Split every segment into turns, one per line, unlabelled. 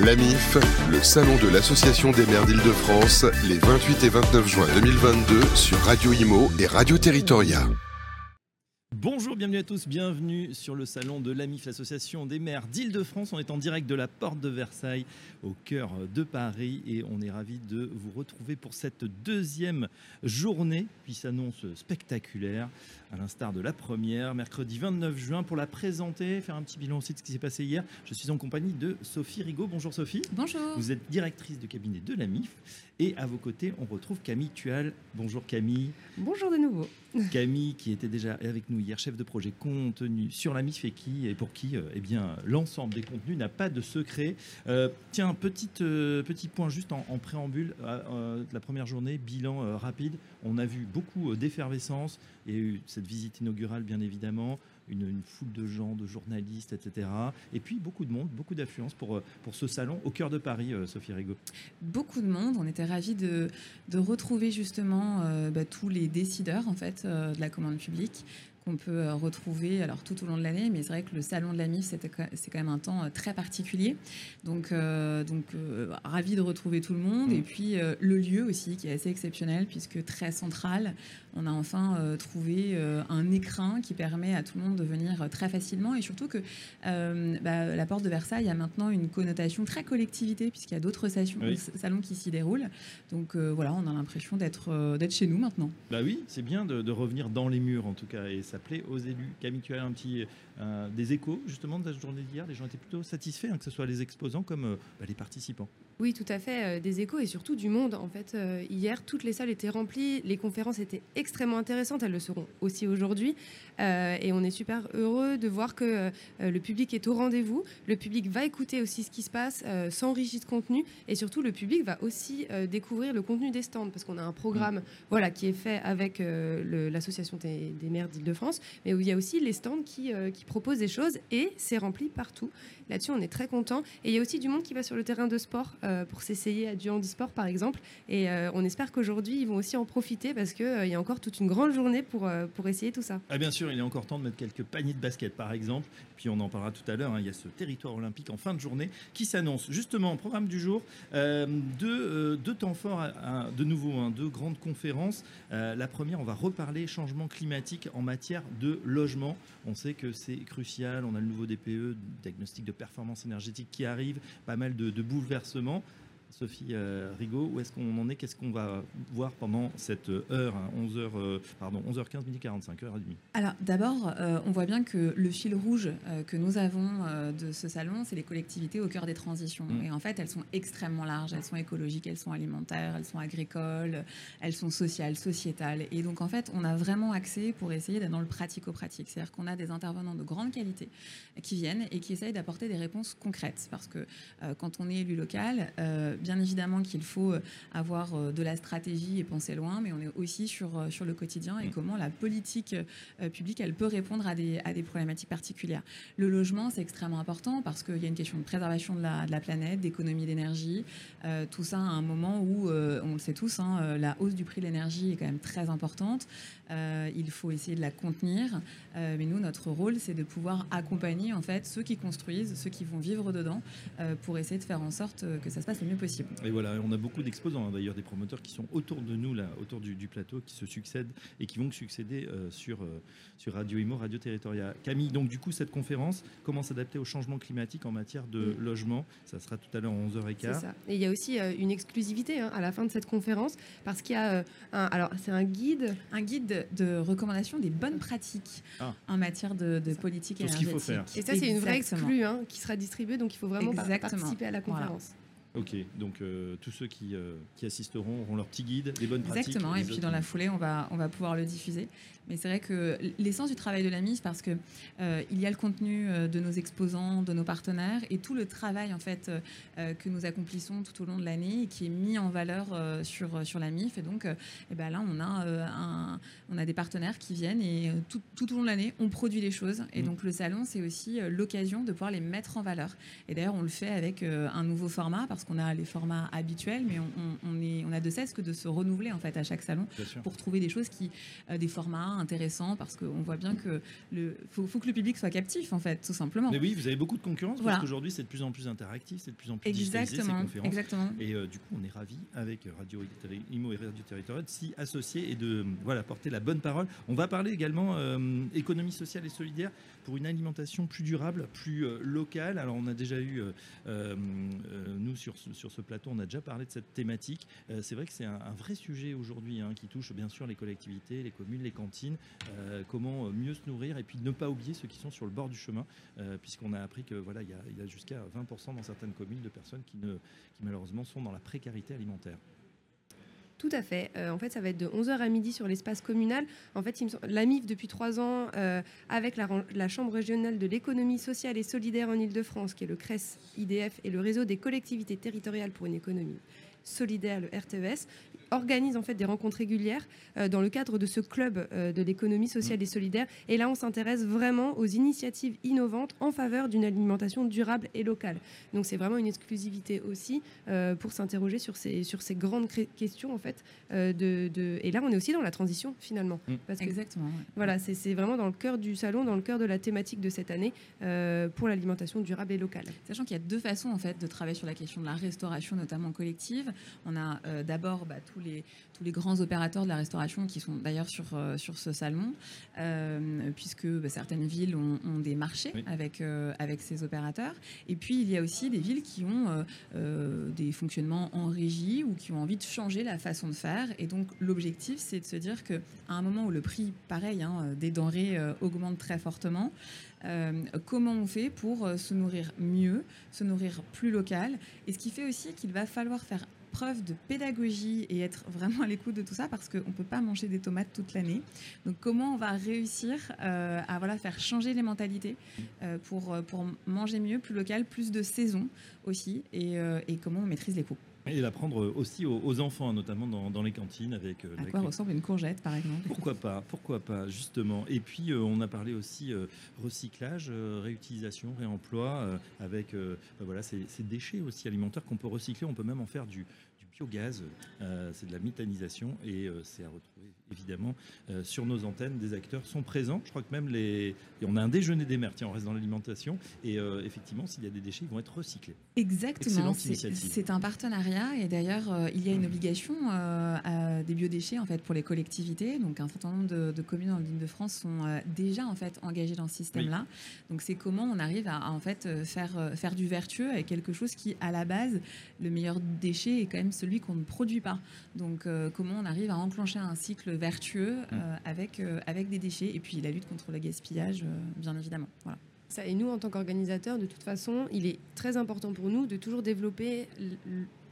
L'AMIF, le salon de l'Association des maires d'Île-de-France, les 28 et 29 juin 2022 sur Radio Imo et Radio Territoria.
Bonjour, bienvenue à tous, bienvenue sur le salon de l'AMIF, l'association des maires d'Île-de-France. On est en direct de la porte de Versailles, au cœur de Paris, et on est ravis de vous retrouver pour cette deuxième journée qui s'annonce spectaculaire, à l'instar de la première, mercredi 29 juin, pour la présenter, faire un petit bilan aussi de ce qui s'est passé hier. Je suis en compagnie de Sophie Rigaud. Bonjour Sophie.
Bonjour.
Vous êtes directrice de cabinet de l'AMIF, et à vos côtés, on retrouve Camille Tual. Bonjour Camille.
Bonjour de nouveau.
Camille, qui était déjà avec nous hier, chef de projet contenu sur la MIF et qui et pour qui, euh, eh bien, l'ensemble des contenus n'a pas de secret. Euh, tiens, petite, euh, petit point juste en, préambule euh, la première journée, bilan rapide. On a vu beaucoup d'effervescence. Il y a eu cette visite inaugurale, bien évidemment. Une, foule de gens, de journalistes, etc. Et puis beaucoup de monde, beaucoup d'affluence pour, pour ce salon au cœur de Paris, Sophie Rigaud.
Beaucoup de monde. On était ravis de, de retrouver justement bah, tous les décideurs en fait de la commande publique qu'on peut euh, retrouver alors tout au long de l'année, mais c'est vrai que le salon de la MIF c'est quand même un temps euh, très particulier. Donc euh, donc euh, ravi de retrouver tout le monde
Mm.
et puis euh, le lieu aussi qui est assez exceptionnel puisque très central. On a enfin trouvé un écrin qui permet à tout le monde de venir très facilement et surtout que bah, la porte de Versailles a maintenant une connotation très collectivité puisqu'il y a d'autres
Oui.
salons qui s'y déroulent. Donc voilà, on a l'impression d'être d'être chez nous maintenant.
Bah oui, c'est bien de, de revenir dans les murs en tout cas, et ça plaît aux élus. Camille, tu as un petit euh, des échos justement de la journée d'hier? Les gens étaient plutôt satisfaits, hein, que ce soit les exposants comme euh, bah, les participants.
Oui, tout à fait, euh, des échos et surtout du monde. En fait, euh, hier, toutes les salles étaient remplies, les conférences étaient extrêmement intéressantes, elles le seront aussi aujourd'hui. Euh, et on est super heureux de voir que euh, le public est au rendez-vous. Le public va écouter aussi ce qui se passe, s'enrichit de contenu et surtout le public va aussi découvrir le contenu des stands parce qu'on a un programme voilà, qui est fait avec l'association des, des maires d'Île-de-France, mais où il y a aussi les stands qui, euh, qui proposent des choses et c'est rempli partout. Là-dessus, on est très content. Et il y a aussi du monde qui va sur le terrain de sport euh, pour s'essayer à du handisport, par exemple. Et euh, on espère qu'aujourd'hui, ils vont aussi en profiter parce qu'il il y a encore toute une grande journée pour, essayer tout ça.
Ah bien sûr, il est encore temps de mettre quelques paniers de basket par exemple. Puis on en parlera tout à l'heure. hein, il y a ce territoire olympique en fin de journée qui s'annonce. Justement, programme du jour, euh, deux, temps forts, à- de nouveau, hein, deux grandes conférences. La première, on va reparler changement climatique en matière de logement. On sait que c'est crucial. On a le nouveau DPE, diagnostic de performance énergétique qui arrive, pas mal de, bouleversements. Sophie euh, Rigaud, où est-ce qu'on en est Qu'est-ce qu'on va voir pendant cette heure, hein, 11h, euh, pardon, 11h15, midi 45, heure et demie?
Alors d'abord, euh, on voit bien que le fil rouge euh, que nous avons euh, de ce salon, c'est les collectivités au cœur des transitions.
Mm.
Et en fait, elles sont extrêmement larges. Elles sont écologiques, elles sont alimentaires, elles sont agricoles, elles sont sociales, sociétales. Et donc en fait, on a vraiment accès pour essayer d'être dans le pratico-pratique. C'est-à-dire qu'on a des intervenants de grande qualité qui viennent et qui essayent d'apporter des réponses concrètes. Parce que euh, quand on est élu local, euh, bien évidemment qu'il faut euh, avoir euh, de la stratégie et penser loin, mais on est aussi sur, euh, sur le quotidien et
Mm.
comment la politique publique, elle peut répondre à des, à des problématiques particulières. Le logement, c'est extrêmement important parce qu'il y a une question de préservation de la, de la planète, d'économie d'énergie, euh, tout ça à un moment où, euh, on le sait tous, hein, la hausse du prix de l'énergie est quand même très importante. Euh, il faut essayer de la contenir, mais nous, notre rôle, c'est de pouvoir accompagner en fait ceux qui construisent, ceux qui vont vivre dedans, pour essayer de faire en sorte que ça se passe le mieux possible.
Et voilà, on a beaucoup d'exposants, hein, d'ailleurs, des promoteurs qui sont autour de nous, là, autour du, du plateau, qui se succèdent et qui vont succéder euh, sur, euh, sur Radio Imo, Radio Territoria. Camille, donc du coup, cette conférence, comment s'adapter au changement climatique en matière de logement? Ça sera tout à l'heure à
C'est
11h15.
ça. Et il y a aussi euh, une exclusivité hein, à la fin de cette conférence parce qu'il y a euh, un, alors c'est un guide
Un guide de, de recommandation des bonnes pratiques
Ah.
en matière de, de politique
Tout ce qu'il
énergétique.
faut faire.
et ça c'est une vraie exclue hein, qui sera distribuée donc il faut vraiment
Exactement.
participer à la
Voilà.
Ok, donc euh, tous ceux qui, euh, qui assisteront auront leur petit guide, les bonnes pratiques.
Exactement, et
les
puis dans la foulée, on va, on va pouvoir le diffuser. Mais c'est vrai que l'essence du travail de la mise, parce que euh, il y a le contenu euh, de nos exposants, de nos partenaires, et tout le travail en fait que nous accomplissons tout au long de l'année et qui est mis en valeur sur sur la MIF. Et donc, eh ben là, on a un, on a des partenaires qui viennent et tout, tout au long de l'année, on produit des choses. Et
Mm.
donc le salon, c'est aussi l'occasion de pouvoir les mettre en valeur. Et d'ailleurs, on le fait avec un nouveau format parce parce qu'on a les formats habituels, mais on, on, est, on a de cesse que de se renouveler en fait à chaque salon pour trouver des choses qui, des formats intéressants, parce qu'on voit bien que le faut, faut, que le public soit captif en fait, tout simplement.
Mais oui, vous avez beaucoup de concurrence parce qu'aujourd'hui c'est de plus en plus interactif, c'est de plus en plus
exactement,
ces conférences.
Exactement.
Et du coup, on est ravis avec Radio Imo et Radio Territorial de s'y associer et de voilà porter la bonne parole. On va parler également économie sociale et solidaire pour une alimentation plus durable, plus euh, locale. Alors on a déjà eu, euh, euh, nous sur ce, sur ce plateau, on a déjà parlé de cette thématique. c'est vrai que c'est un, vrai sujet aujourd'hui hein, qui touche bien sûr les collectivités, les communes, les cantines. comment mieux se nourrir et puis ne pas oublier ceux qui sont sur le bord du chemin, puisqu'on a appris que voilà il y a, a jusqu'à 20% dans certaines communes de personnes qui, ne, qui malheureusement sont dans la précarité alimentaire.
Tout à fait. Euh, en fait, ça va être de 11h à midi sur l'espace communal. En fait, l'AMIF, depuis trois ans, euh, avec la, Chambre régionale de l'économie sociale et solidaire en Ile-de-France, qui est le CRES IDF et le réseau des collectivités territoriales pour une économie solidaire, le RTES, organise en fait des rencontres régulières euh, dans le cadre de ce club euh, de l'économie sociale et solidaire. Et là, on s'intéresse vraiment aux initiatives innovantes en faveur d'une alimentation durable et locale. Donc, c'est vraiment une exclusivité aussi euh, pour s'interroger sur ces, sur ces grandes questions en fait. de, de, Et là, on est aussi dans la transition finalement.
Mm. Parce que, Exactement.
Voilà, c'est vraiment dans le cœur du salon, dans le cœur de la thématique de cette année pour l'alimentation durable et locale.
Sachant qu'il y a deux façons en fait de travailler sur la question de la restauration, notamment collective. On a d'abord bah, tous les, tous les grands opérateurs de la restauration qui sont d'ailleurs sur, euh, sur ce salon, euh, puisque bah, certaines villes ont, des marchés avec, euh, avec ces opérateurs. Et puis, il y a aussi des villes qui ont des fonctionnements en régie ou qui ont envie de changer la façon de faire. Et donc, l'objectif, c'est de se dire qu'à un moment où le prix, pareil, hein, des denrées augmente très fortement, comment on fait pour se nourrir mieux, se nourrir plus local? Et ce qui fait aussi qu'il va falloir faire preuve de pédagogie et être vraiment à l'écoute de tout ça parce qu'on ne peut pas manger des tomates toute l'année. Donc comment on va réussir euh, à voilà, faire changer les mentalités euh, pour, pour manger mieux, plus local, plus de saison aussi et, euh, et comment on maîtrise les coûts?
Et l'apprendre aussi aux, enfants, notamment dans, les cantines. Avec,
à quoi ressemble une courgette, par exemple?
Pourquoi pas Pourquoi pas, justement. Et puis, on a parlé aussi recyclage, réutilisation, réemploi, avec bah voilà, ces, ces, déchets aussi alimentaires qu'on peut recycler. On peut même en faire du, biogaz, euh, c'est de la méthanisation et euh, c'est à retrouver évidemment euh, sur nos antennes. Des acteurs sont présents. Je crois que même les. on a un déjeuner des mers, tiens, on reste dans l'alimentation. Et effectivement, s'il y a des déchets, ils vont être recyclés.
Exactement. C'est un partenariat et d'ailleurs, il y a une obligation à des biodéchets en fait pour les collectivités. Donc un certain nombre de, communes en ligne de France sont déjà en fait engagées dans ce système-là. Donc c'est comment on arrive à, en fait faire, faire du vertueux avec quelque chose qui, à la base, le meilleur déchet est quand même celui qu'on ne produit pas. Donc, euh, comment on arrive à enclencher un cycle vertueux euh, mm. avec, euh, avec des déchets et puis la lutte contre le gaspillage, bien évidemment. Voilà.
Ça, et nous, en tant qu'organisateurs, de toute façon, il est très important pour nous de toujours développer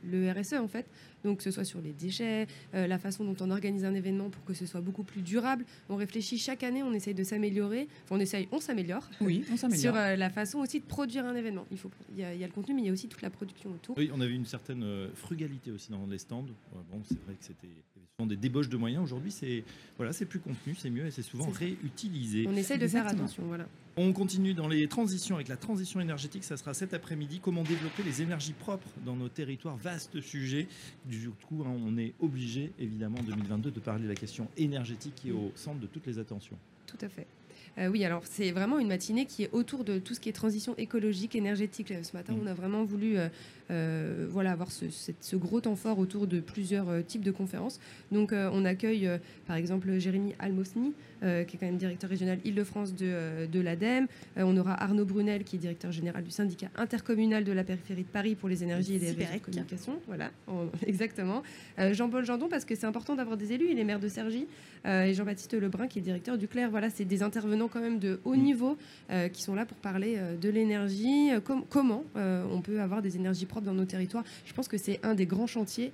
le RSE en fait. Donc que ce soit sur les déchets, euh, la façon dont on organise un événement pour que ce soit beaucoup plus durable. On réfléchit chaque année, on essaye de s'améliorer. Enfin, on essaye, on s'améliore.
Oui, on s'améliore.
sur euh, la façon aussi de produire un événement. Il faut, il y, a, le contenu, mais il y a aussi toute la production autour.
Oui, on a vu une certaine euh, frugalité aussi dans les stands. Bon, c'est vrai que c'était souvent des débauches de moyens. Aujourd'hui, c'est voilà, c'est plus contenu, c'est mieux et c'est souvent réutilisé.
On essaye de faire attention, voilà.
On continue dans les transitions avec la transition énergétique. Ça sera cet après-midi. Comment développer les énergies propres dans nos territoires? Vaste sujet. Du coup, hein, on est obligé, évidemment, en 2022, de parler de la question énergétique qui est au centre de toutes les attentions.
Tout à fait. Euh, oui, alors c'est vraiment une matinée qui est autour de tout ce qui est transition écologique, énergétique. Ce matin, mm. on a vraiment voulu euh, euh, voilà, avoir ce, gros temps fort autour de plusieurs types de conférences. Donc, on accueille par exemple Jérémy Almosny, qui est quand même directeur régional Île-de-France de, de l'ADEME. on aura Arnaud Brunel, qui est directeur général du syndicat intercommunal de la périphérie de Paris pour les énergies et les réseaux de communication. Voilà, exactement. Jean-Paul Jandon, parce que c'est important d'avoir des élus, il est maire de Cergy, et Jean-Baptiste Lebrun, qui est directeur du Clair. Voilà, c'est des intervenants quand même de haut mm. niveau euh, qui sont là pour parler euh, de l'énergie, euh, comment on peut avoir des énergies propres dans nos territoires? Je pense que c'est un des grands chantiers